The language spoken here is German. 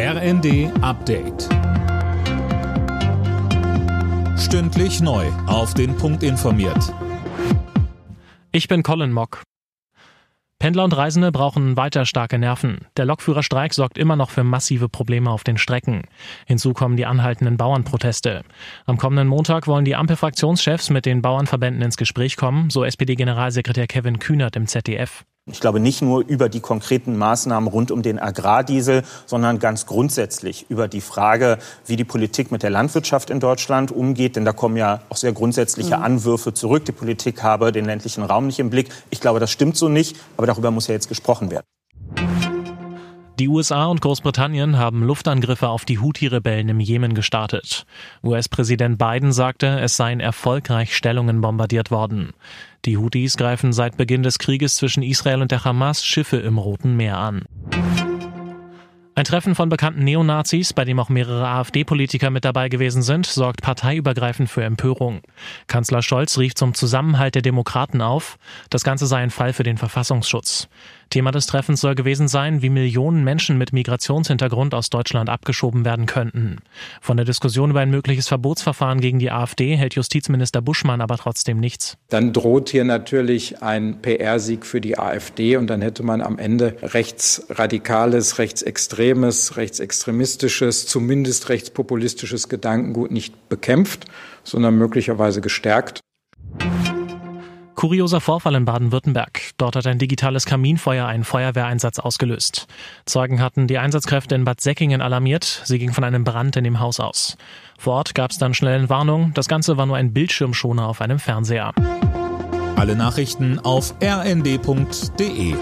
RND Update. Stündlich neu. Auf den Punkt informiert. Ich bin Colin Mock. Pendler und Reisende brauchen weiter starke Nerven. Der Lokführerstreik sorgt immer noch für massive Probleme auf den Strecken. Hinzu kommen die anhaltenden Bauernproteste. Am kommenden Montag wollen die Ampelfraktionschefs mit den Bauernverbänden ins Gespräch kommen, so SPD-Generalsekretär Kevin Kühnert im ZDF. Ich glaube nicht nur über die konkreten Maßnahmen rund um den Agrardiesel, sondern ganz grundsätzlich über die Frage, wie die Politik mit der Landwirtschaft in Deutschland umgeht. Denn da kommen ja auch sehr grundsätzliche mhm. Anwürfe zurück. Die Politik habe den ländlichen Raum nicht im Blick. Ich glaube, das stimmt so nicht. Aber darüber muss ja jetzt gesprochen werden. Die USA und Großbritannien haben Luftangriffe auf die Houthi-Rebellen im Jemen gestartet. US-Präsident Biden sagte, es seien erfolgreich Stellungen bombardiert worden. Die Houthis greifen seit Beginn des Krieges zwischen Israel und der Hamas Schiffe im Roten Meer an. Ein Treffen von bekannten Neonazis, bei dem auch mehrere AfD-Politiker mit dabei gewesen sind, sorgt parteiübergreifend für Empörung. Kanzler Scholz rief zum Zusammenhalt der Demokraten auf. Das Ganze sei ein Fall für den Verfassungsschutz. Thema des Treffens soll gewesen sein, wie Millionen Menschen mit Migrationshintergrund aus Deutschland abgeschoben werden könnten. Von der Diskussion über ein mögliches Verbotsverfahren gegen die AfD hält Justizminister Buschmann aber trotzdem nichts. Dann droht hier natürlich ein PR-Sieg für die AfD und dann hätte man am Ende rechtsradikales, rechtsextremes, rechtsextremistisches, zumindest rechtspopulistisches Gedankengut nicht bekämpft, sondern möglicherweise gestärkt. Kurioser Vorfall in Baden-Württemberg. Dort hat ein digitales Kaminfeuer einen Feuerwehreinsatz ausgelöst. Zeugen hatten die Einsatzkräfte in Bad Säckingen alarmiert. Sie ging von einem Brand in dem Haus aus. Vor Ort gab es dann schnell eine Warnung. Das Ganze war nur ein Bildschirmschoner auf einem Fernseher. Alle Nachrichten auf rnd.de